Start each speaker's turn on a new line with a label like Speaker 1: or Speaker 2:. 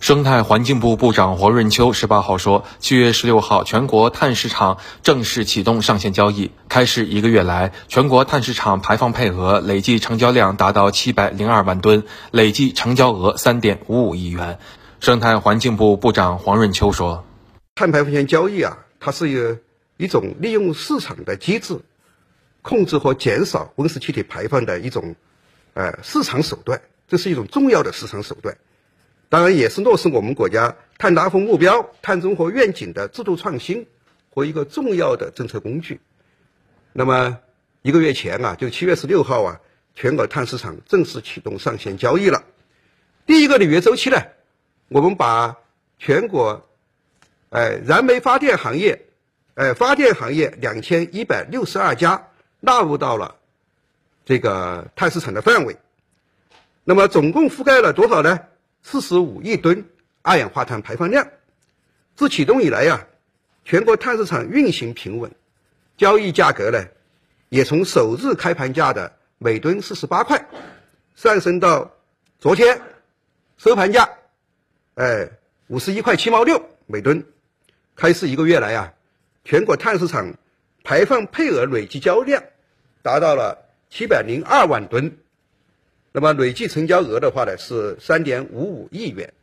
Speaker 1: 生态环境部部长黄润秋十八号说，七月十六号，全国碳市场正式启动上线交易。开市一个月来，全国碳市场排放配额累计成交量达到七百零二万吨，累计成交额三点五五亿元。生态环境部部长黄润秋说：“
Speaker 2: 碳排放权交易啊，它是有一种利用市场的机制，控制和减少温室气体排放的一种，呃，市场手段。这是一种重要的市场手段。”当然，也是落实我们国家碳达峰目标、碳中和愿景的制度创新和一个重要的政策工具。那么，一个月前啊，就七月十六号啊，全国碳市场正式启动上线交易了。第一个履约周期呢，我们把全国，哎，燃煤发电行业，哎，发电行业两千一百六十二家纳入到了这个碳市场的范围。那么，总共覆盖了多少呢？四十五亿吨二氧化碳排放量，自启动以来呀，全国碳市场运行平稳，交易价格呢，也从首日开盘价的每吨四十八块，上升到昨天收盘价，哎，五十一块七毛六每吨。开市一个月来啊，全国碳市场排放配额累计交量达到了七百零二万吨。那么累计成交额的话呢，是三点五五亿元。